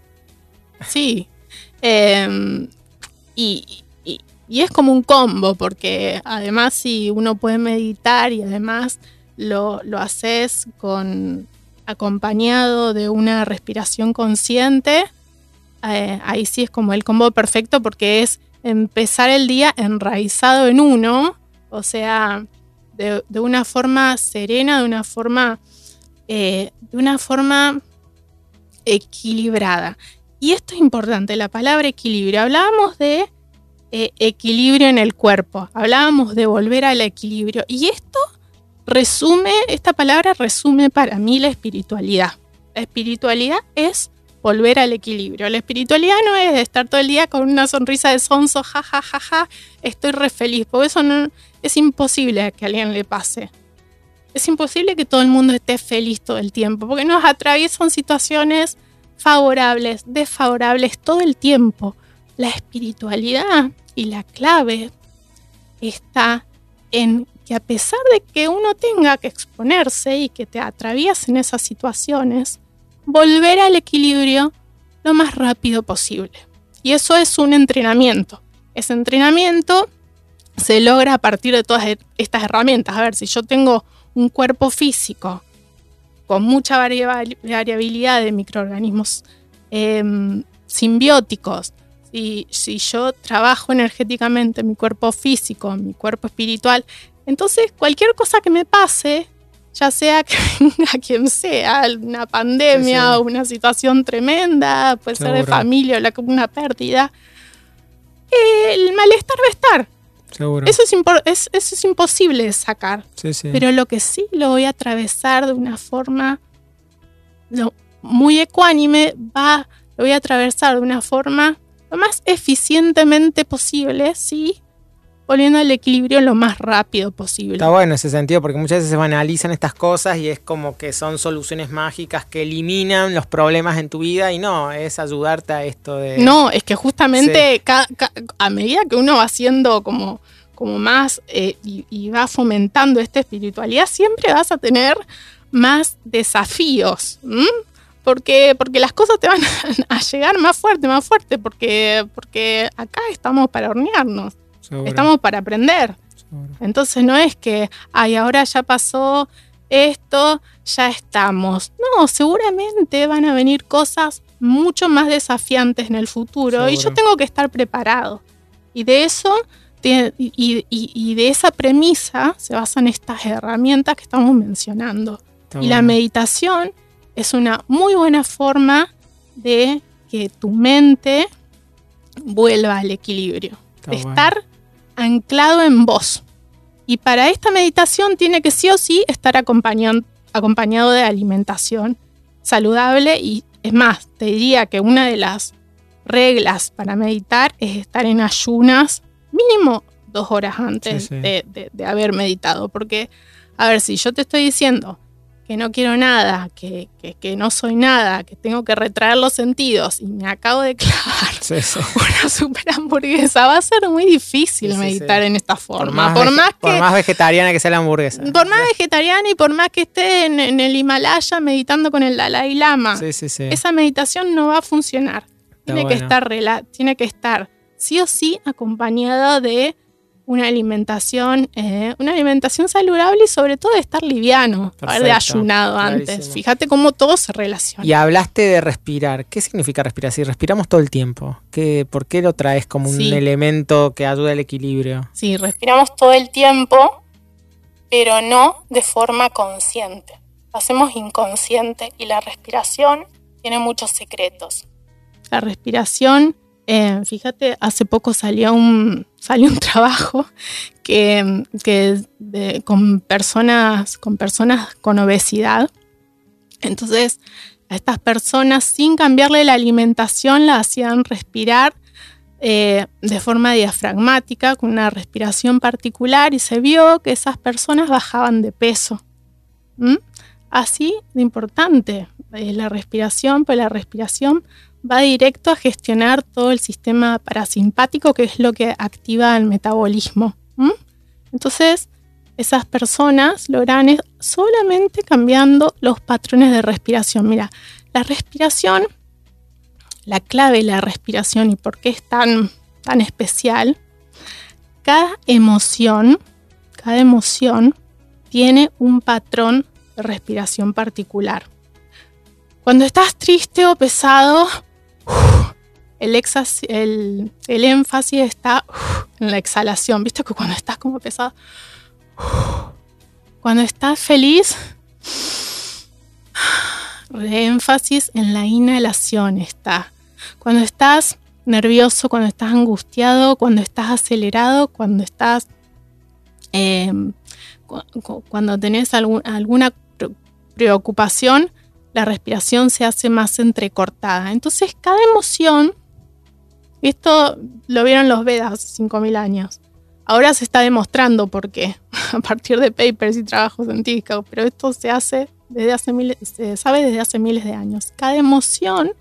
sí. em, y, y- y es como un combo, porque además si uno puede meditar y además lo, lo haces con acompañado de una respiración consciente, eh, ahí sí es como el combo perfecto porque es empezar el día enraizado en uno, o sea, de, de una forma serena, de una forma, eh, de una forma equilibrada. Y esto es importante, la palabra equilibrio. Hablábamos de eh, equilibrio en el cuerpo, hablábamos de volver al equilibrio. Y esto resume, esta palabra resume para mí la espiritualidad. La espiritualidad es volver al equilibrio. La espiritualidad no es estar todo el día con una sonrisa de sonso, ja, ja, ja, ja, estoy re feliz, porque eso no, es imposible que a alguien le pase. Es imposible que todo el mundo esté feliz todo el tiempo, porque nos atraviesan situaciones favorables, desfavorables todo el tiempo. La espiritualidad y la clave está en que a pesar de que uno tenga que exponerse y que te atraviesen esas situaciones, volver al equilibrio lo más rápido posible. Y eso es un entrenamiento. Ese entrenamiento se logra a partir de todas e- estas herramientas. A ver, si yo tengo un cuerpo físico con mucha varia- variabilidad de microorganismos em, simbióticos, si, si yo trabajo energéticamente mi cuerpo físico, mi cuerpo espiritual, entonces cualquier cosa que me pase, ya sea que venga quien sea, una pandemia Sí, sí. o una situación tremenda, puede ser de familia o una pérdida, el malestar va a estar. Seguro. Eso es, es- eso es imposible de sacar. sí, sí. Pero lo que sí lo voy a atravesar de una forma lo- muy ecuánime, va, lo voy a atravesar de una forma lo más eficientemente posible, sí, volviendo al equilibrio lo más rápido posible. Está bueno ese sentido porque muchas veces se banalizan estas cosas y es como que son soluciones mágicas que eliminan los problemas en tu vida y no, es ayudarte a esto de... No, es que justamente a medida que uno va siendo como, como más eh, y, va fomentando esta espiritualidad, siempre vas a tener más desafíos. Porque, porque las cosas te van a, llegar más fuerte, más fuerte, porque, porque acá estamos para hornearnos, estamos para aprender. Entonces no es que, ay, ahora ya pasó esto, ya estamos. No, seguramente van a venir cosas mucho más desafiantes en el futuro y yo tengo que estar preparado. Y de eso, y, de esa premisa se basan estas herramientas que estamos mencionando. y la meditación es una muy buena forma de que tu mente vuelva al equilibrio, de estar anclado en vos. Y para esta meditación tiene que sí o sí estar acompañado de alimentación saludable y es más, te diría que una de las reglas para meditar es estar en ayunas mínimo dos horas antes De, de, haber meditado. Porque, a ver, si yo te estoy diciendo que no quiero nada, que, no soy nada, que tengo que retraer los sentidos. Y me acabo de clavar una super hamburguesa, va a ser muy difícil meditar en esta forma. Por más, por más, vegetariana que sea la hamburguesa. Por más vegetariana y por más que esté en, el Himalaya meditando con el Dalai Lama, esa meditación no va a funcionar. tiene que, estar, tiene que estar sí o sí acompañada de una alimentación, eh, una alimentación saludable y sobre todo de estar liviano, haber ayunado antes. Fíjate cómo todo se relaciona. Y hablaste de respirar. ¿Qué significa respirar? Si respiramos todo el tiempo, ¿qué, ¿por qué lo traes como un elemento que ayuda al equilibrio? Sí, respiramos todo el tiempo, pero no de forma consciente. Lo hacemos inconsciente y la respiración tiene muchos secretos. La respiración eh, fíjate, hace poco salió un, salió un trabajo que, con, personas, con personas con obesidad. Entonces, a estas personas, sin cambiarle la alimentación, la hacían respirar eh, de forma diafragmática, con una respiración particular, y se vio que esas personas bajaban de peso. Así de importante es la respiración, pero la respiración va directo a gestionar todo el sistema parasimpático, que es lo que activa el metabolismo. Entonces, esas personas logran solamente cambiando los patrones de respiración. Mira, la respiración, la clave de la respiración y por qué es tan, tan especial, cada emoción, cada emoción tiene un patrón de respiración particular. Cuando estás triste o pesado, el, énfasis está en la exhalación. ¿Viste que cuando estás como pesado, cuando estás feliz, el énfasis en la inhalación está. Cuando estás nervioso, cuando estás angustiado, cuando estás acelerado, cuando estás... Em, cuando tenés alguna preocupación, la respiración se hace más entrecortada. Entonces cada emoción, esto lo vieron los Vedas hace 5.000 años, ahora se está demostrando por qué, a partir de papers y trabajos científicos, pero esto se hace desde hace miles, se sabe desde hace miles de años. Cada emoción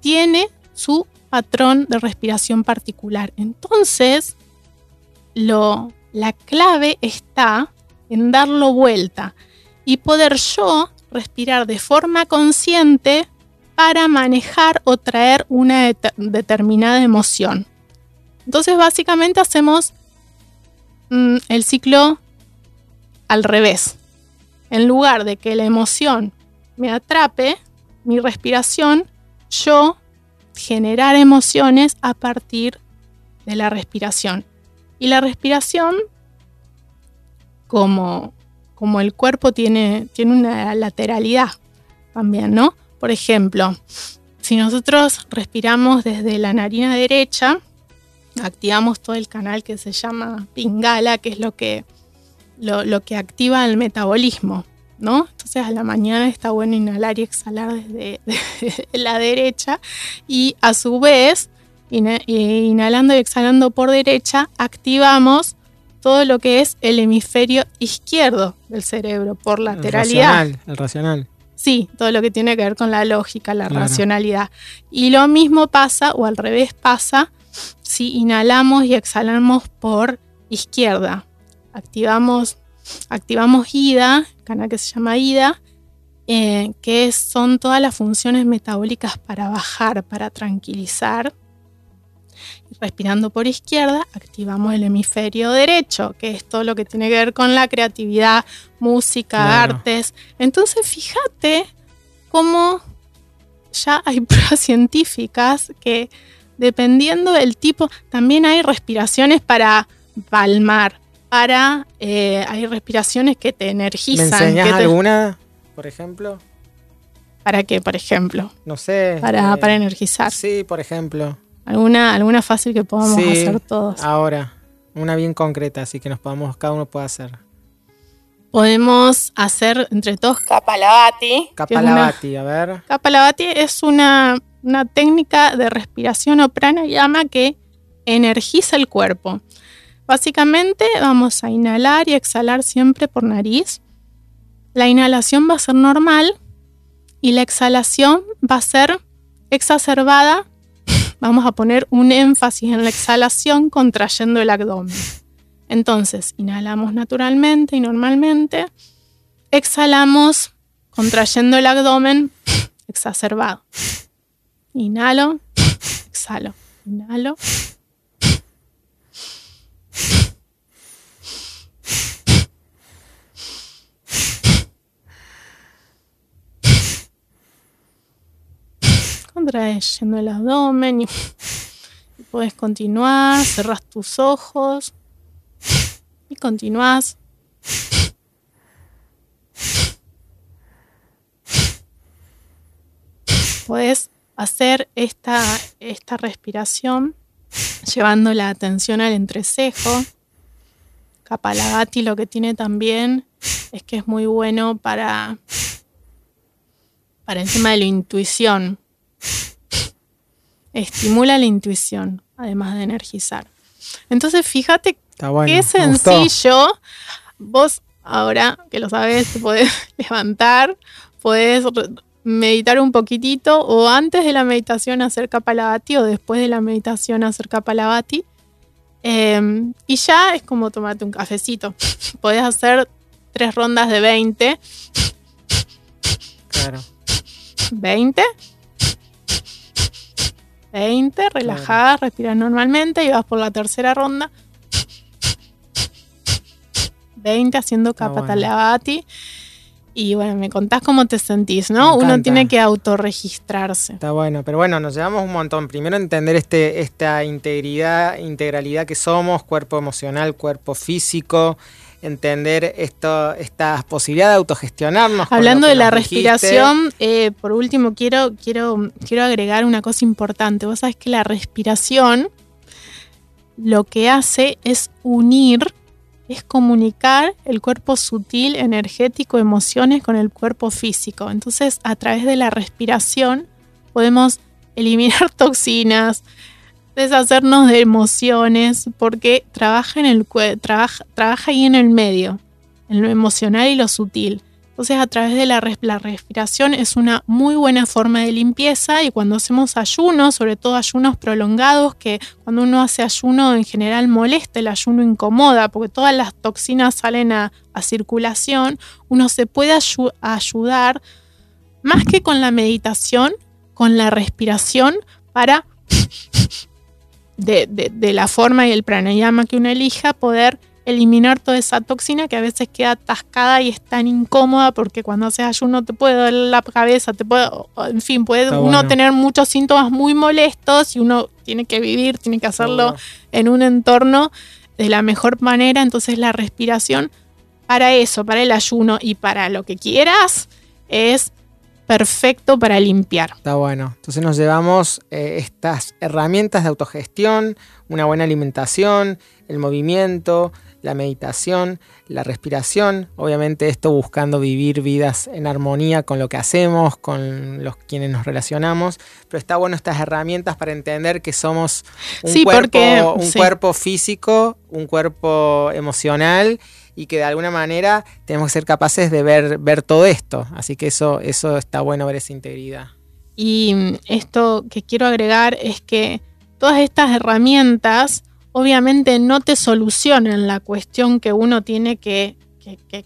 tiene su patrón de respiración particular. Entonces, lo, la clave está en darlo vuelta y poder yo respirar de forma consciente para manejar o traer una determinada emoción. Entonces básicamente hacemos mm, el ciclo al revés. En lugar de que la emoción me atrape, mi respiración, yo generar emociones a partir de la respiración. Y la respiración, como como el cuerpo tiene, tiene una lateralidad también, ¿no? Por ejemplo, si nosotros respiramos desde la narina derecha, activamos todo el canal que se llama pingala, que es lo que, lo, que activa el metabolismo, ¿no? Entonces a la mañana está bueno inhalar y exhalar desde, la derecha y a su vez, inhalando y exhalando por derecha, activamos todo lo que es el hemisferio izquierdo del cerebro por lateralidad. El racional, el racional. Sí, todo lo que tiene que ver con la lógica, la racionalidad. Y lo mismo pasa, o al revés pasa, si inhalamos y exhalamos por izquierda. Activamos, activamos IDA, canal que se llama IDA, eh, que son todas las funciones metabólicas para bajar, para tranquilizar. Respirando por izquierda, activamos el hemisferio derecho, que es todo lo que tiene que ver con la creatividad, música, artes. Entonces, fíjate cómo ya hay pruebas científicas que dependiendo del tipo, también hay respiraciones para palmar, para eh, hay respiraciones que te energizan. ¿Me enseñas alguna, por ejemplo? ¿Para qué, por ejemplo? No sé. Para, eh, para energizar. Sí, por ejemplo. ¿Alguna, alguna fácil que podamos hacer todos? Ahora, una bien concreta, así que nos podamos, cada uno puede hacer. Podemos hacer entre todos Kapalabhati. Kapalabhati, a ver. Kapalabhati es una, una técnica de respiración o pranayama que energiza el cuerpo. Básicamente vamos a inhalar y exhalar siempre por nariz. La inhalación va a ser normal y la exhalación va a ser exacerbada. Vamos a poner un énfasis en la exhalación contrayendo el abdomen. Entonces, inhalamos naturalmente y normalmente. Exhalamos contrayendo el abdomen exacerbado. Inhalo, exhalo, inhalo, contrayendo el abdomen y, puedes continuar, cerras tus ojos y continúas. Puedes hacer esta, esta respiración llevando la atención al entrecejo. Kapalabhati lo que tiene también es que es muy bueno para, para el tema de la intuición estimula la intuición, además de energizar. Entonces, fíjate qué sencillo. Vos ahora que lo sabes, te podés levantar, podés meditar un poquitito o antes de la meditación hacer Kapalabhati o después de la meditación hacer Kapalabhati. Em, y ya es como tomarte un cafecito. Podés hacer tres rondas de 20. Claro. 20 20, relajada, respiras normalmente y vas por la tercera ronda. 20 haciendo Kapatalabhati. Y bueno, me contás cómo te sentís, ¿no? Uno tiene que autorregistrarse. Está bueno, pero bueno, nos llevamos un montón. Primero entender este, esta integridad, integralidad que somos, cuerpo emocional, cuerpo físico, entender esto, esta posibilidad de autogestionarnos. Hablando de la respiración, eh, por último quiero, quiero, quiero agregar una cosa importante. Vos sabés que la respiración lo que hace es unir, es comunicar el cuerpo sutil, energético, emociones con el cuerpo físico. Entonces, a través de la respiración podemos eliminar toxinas, deshacernos de emociones, porque trabaja, en el, trabaja, trabaja ahí en el medio, en lo emocional y lo sutil. Entonces a través de la, la, respiración es una muy buena forma de limpieza y cuando hacemos ayunos, sobre todo ayunos prolongados, que cuando uno hace ayuno en general molesta, el ayuno incomoda porque todas las toxinas salen a, circulación, uno se puede ayudar más que con la meditación, con la respiración para de, la forma y el pranayama que uno elija, poder eliminar toda esa toxina que a veces queda atascada y es tan incómoda porque cuando haces ayuno te puede doler la cabeza, te puede, en fin, puede uno tener muchos síntomas muy molestos y uno tiene que vivir, tiene que hacerlo en un entorno de la mejor manera, entonces la respiración para eso, para el ayuno y para lo que quieras es perfecto para limpiar. Está bueno. Entonces nos llevamos eh, estas herramientas de autogestión, una buena alimentación, el movimiento, la meditación, la respiración, obviamente esto buscando vivir vidas en armonía con lo que hacemos, con los quienes nos relacionamos, pero está bueno estas herramientas para entender que somos un, cuerpo, un cuerpo físico, un cuerpo emocional y que de alguna manera tenemos que ser capaces de ver, ver todo esto. Así que eso, eso está bueno ver esa integridad. Y esto que quiero agregar es que todas estas herramientas obviamente no te solucionan la cuestión que uno tiene que,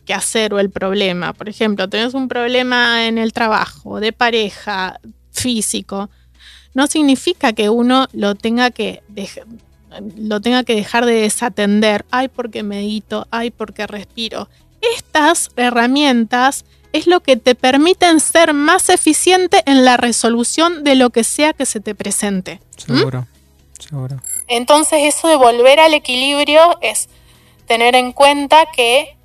que, hacer o el problema. Por ejemplo, tenés un problema en el trabajo, de pareja, físico. No significa que uno lo tenga que, lo tenga que dejar de desatender. Ay, porque medito, ay, porque respiro. Estas herramientas es lo que te permiten ser más eficiente en la resolución de lo que sea que se te presente. Seguro, seguro. Entonces eso de volver al equilibrio es tener en cuenta que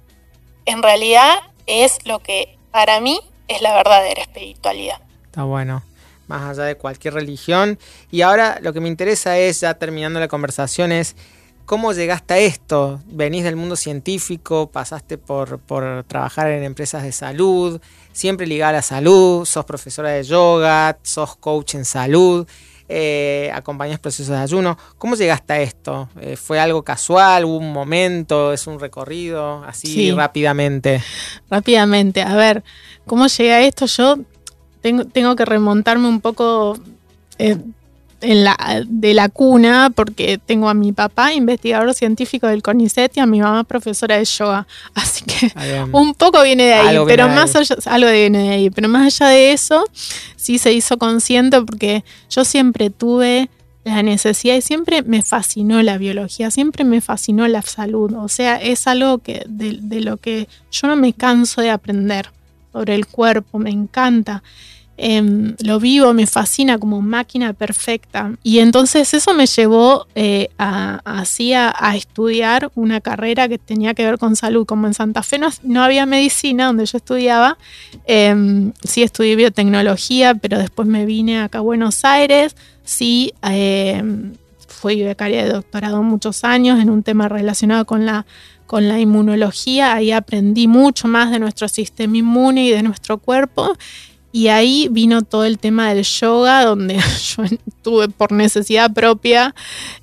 en realidad es lo que para mí es la verdadera espiritualidad. Está bueno, más allá de cualquier religión. Y ahora lo que me interesa es, ya terminando la conversación, es cómo llegaste a esto. Venís del mundo científico, pasaste por, por trabajar en empresas de salud, siempre ligada a la salud, sos profesora de yoga, sos coach en salud eh, acompañas procesos de ayuno. ¿Cómo llegaste a esto? Eh, ¿Fue algo casual? ¿Hubo un momento? ¿Es un recorrido? Así rápidamente. Rápidamente. A ver, ¿cómo llegué a esto? Yo tengo, tengo que remontarme un poco eh, en la, de la cuna, porque tengo a mi papá, investigador científico del CONICET, y a mi mamá, profesora de yoga. Así que un poco viene de ahí, pero más allá, algo viene de ahí. Pero más allá de eso, sí se hizo consciente porque yo siempre tuve la necesidad y siempre me fascinó la biología, siempre me fascinó la salud. O sea, es algo que de, de lo que yo no me canso de aprender sobre el cuerpo, me encanta. Em, lo vivo, me fascina como máquina perfecta. Y entonces eso me llevó eh, a, así a, estudiar una carrera que tenía que ver con salud. Como en Santa Fe no, había medicina donde yo estudiaba, em, sí estudié biotecnología, pero después me vine acá a Buenos Aires, sí em, fui becaria de doctorado muchos años en un tema relacionado con la con la inmunología, ahí aprendí mucho más de nuestro sistema inmune y de nuestro cuerpo. Y ahí vino todo el tema del yoga, donde yo tuve por necesidad propia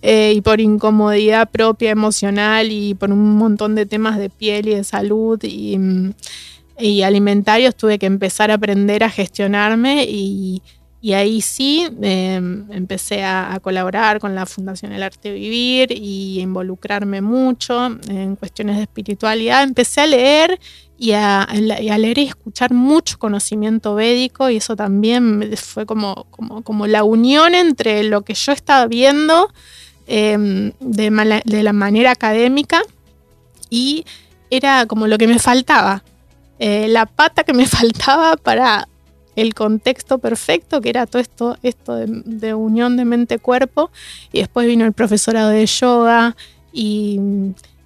eh, y por incomodidad propia emocional y por un montón de temas de piel y de salud y, y alimentarios, tuve que empezar a aprender a gestionarme y, y ahí sí em, empecé a, colaborar con la Fundación El Arte Vivir y involucrarme mucho en cuestiones de espiritualidad. Empecé a leer y a, leer y escuchar mucho conocimiento védico y eso también fue como, como, la unión entre lo que yo estaba viendo em, de, la manera académica y era como lo que me faltaba. Eh, la pata que me faltaba para el contexto perfecto, que era todo esto, esto de, unión de mente-cuerpo, y después vino el profesorado de yoga, y,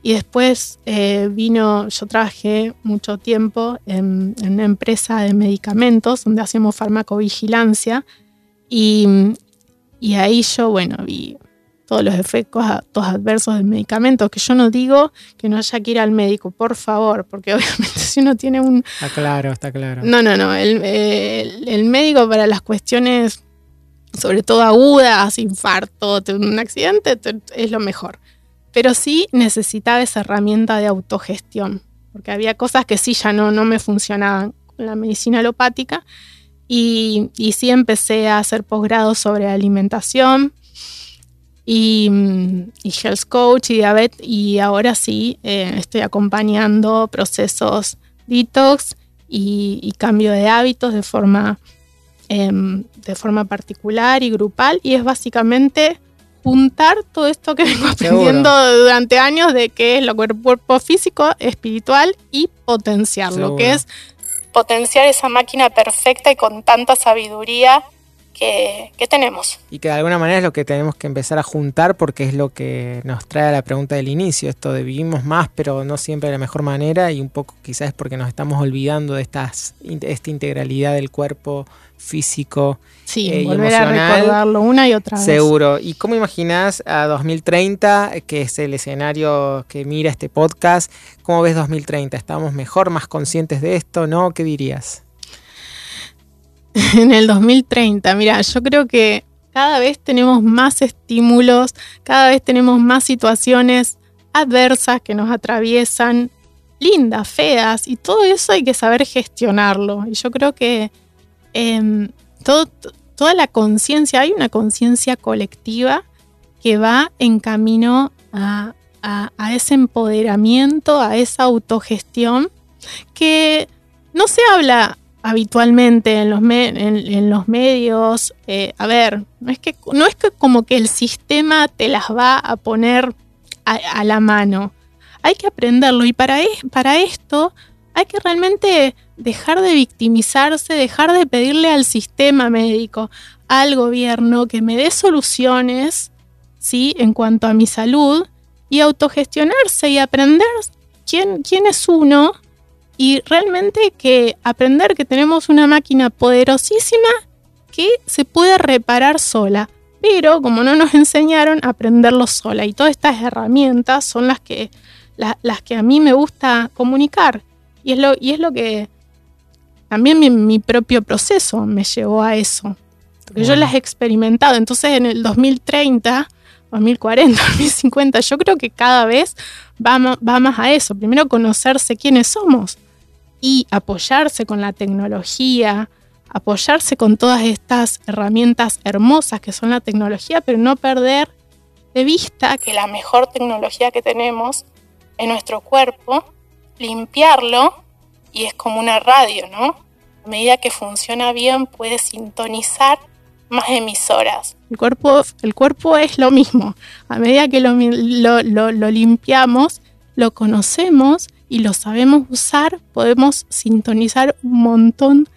después eh, vino, yo trabajé mucho tiempo en, una empresa de medicamentos, donde hacemos farmacovigilancia, y, y ahí yo, bueno, vi todos los efectos adversos del medicamento, que yo no digo que no haya que ir al médico, por favor, porque obviamente si uno tiene un... Está claro, está claro. No, no, no, el, médico para las cuestiones, sobre todo agudas, infarto, un accidente, es lo mejor. Pero sí necesitaba esa herramienta de autogestión, porque había cosas que sí ya no, no me funcionaban con la medicina alopática. Y, y sí empecé a hacer posgrados sobre alimentación, y, Health Coach y Diabetes y ahora sí eh, estoy acompañando procesos detox y, cambio de hábitos de forma, em, de forma particular y grupal y es básicamente juntar todo esto que vengo aprendiendo durante años de qué es lo cuerpo físico, espiritual y potenciarlo, que es potenciar esa máquina perfecta y con tanta sabiduría que, tenemos. Y que de alguna manera es lo que tenemos que empezar a juntar porque es lo que nos trae a la pregunta del inicio, esto de vivimos más pero no siempre de la mejor manera y un poco quizás es porque nos estamos olvidando de estas, esta integralidad del cuerpo físico sí, eh, volver a recordarlo una y otra vez. Seguro. ¿Y cómo imaginás a 2030, que es el escenario que mira este podcast? ¿Cómo ves 2030? ¿Estamos mejor, más conscientes de esto? ¿No? ¿Qué dirías? en el 2030. Mira, yo creo que cada vez tenemos más estímulos, cada vez tenemos más situaciones adversas que nos atraviesan, lindas, feas, y todo eso hay que saber gestionarlo. Y yo creo que em, toda la conciencia, hay una conciencia colectiva que va en camino a, ese empoderamiento, a esa autogestión que no se habla habitualmente en los, en, los medios. Eh, a ver, no es, que, no es que como que el sistema te las va a poner a, la mano. Hay que aprenderlo y para, para esto hay que realmente dejar de victimizarse, dejar de pedirle al sistema médico, al gobierno que me dé soluciones, ¿sí? En cuanto a mi salud y autogestionarse y aprender quién, quién es uno y realmente que aprender que tenemos una máquina poderosísima que se puede reparar sola. Pero como no nos enseñaron, a aprenderlo sola. Y todas estas herramientas son las que, las que a mí me gusta comunicar. Y es lo, y es lo que también mi, propio proceso me llevó a eso. Porque yo las he experimentado. Entonces en el 2030, 2040, 2050, yo creo que cada vez va, más a eso. Primero conocerse quiénes somos y apoyarse con la tecnología, apoyarse con todas estas herramientas hermosas que son la tecnología, pero no perder de vista que la mejor tecnología que tenemos es nuestro cuerpo limpiarlo y es como una radio, ¿no? A medida que funciona bien puede sintonizar más emisoras. El cuerpo, el cuerpo es lo mismo. A medida que lo, lo, limpiamos, lo conocemos y lo sabemos usar, podemos sintonizar un montón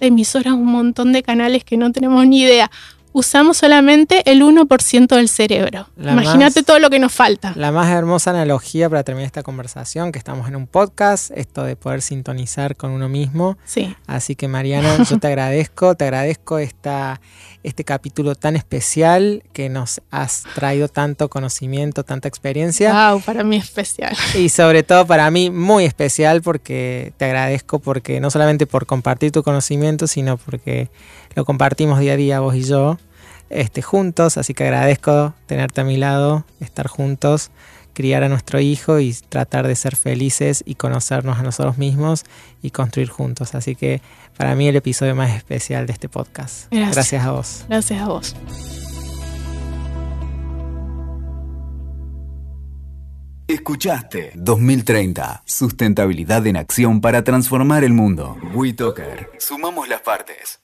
de emisoras, un montón de canales que no tenemos ni idea usamos solamente el 1% del cerebro. Imagínate todo lo que nos falta. La más hermosa analogía para terminar esta conversación, que estamos en un podcast, esto de poder sintonizar con uno mismo. Sí. Así que Mariana, yo te agradezco, te agradezco esta, este capítulo tan especial que nos has traído tanto conocimiento, tanta experiencia. Wow, para mí especial. Y sobre todo para mí muy especial porque te agradezco porque no solamente por compartir tu conocimiento, sino porque lo compartimos día a día vos y yo este, juntos, así que agradezco tenerte a mi lado, estar juntos, criar a nuestro hijo y tratar de ser felices y conocernos a nosotros mismos y construir juntos. Así que para mí el episodio más especial de este podcast. Gracias, Gracias a vos. Gracias a vos. Escuchaste 2030, sustentabilidad en acción para transformar el mundo. WeToker, sumamos las partes.